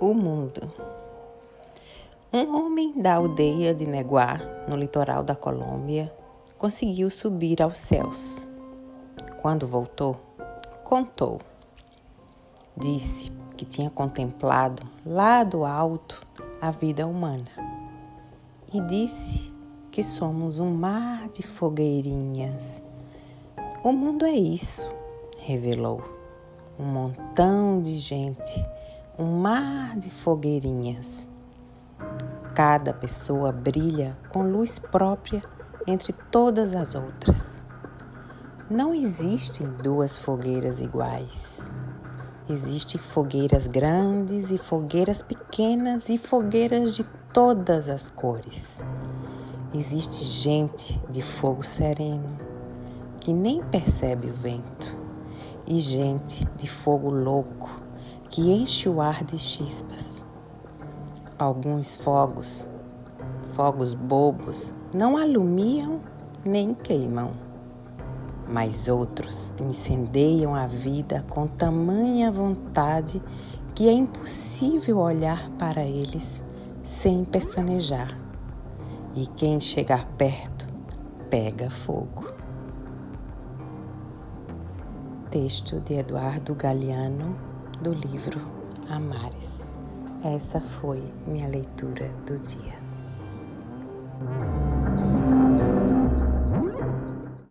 O mundo. Um homem da aldeia de Neguá, no litoral da Colômbia, conseguiu subir aos céus. Quando voltou, contou. Disse que tinha contemplado lá do alto a vida humana. E disse que somos um mar de fogueirinhas. O mundo é isso, revelou. Um montão de gente um mar de fogueirinhas. Cada pessoa brilha com luz própria entre todas as outras. Não existem duas fogueiras iguais. Existem fogueiras grandes e fogueiras pequenas e fogueiras de todas as cores. Existe gente de fogo sereno que nem percebe o vento, e gente de fogo louco que enche o ar de chispas. Alguns fogos, fogos bobos, não alumiam nem queimam, mas outros incendeiam a vida com tamanha vontade que é impossível olhar para eles sem pestanejar. E quem chegar perto pega fogo. Texto de Eduardo Galeano do livro Amares. Essa foi minha leitura do dia.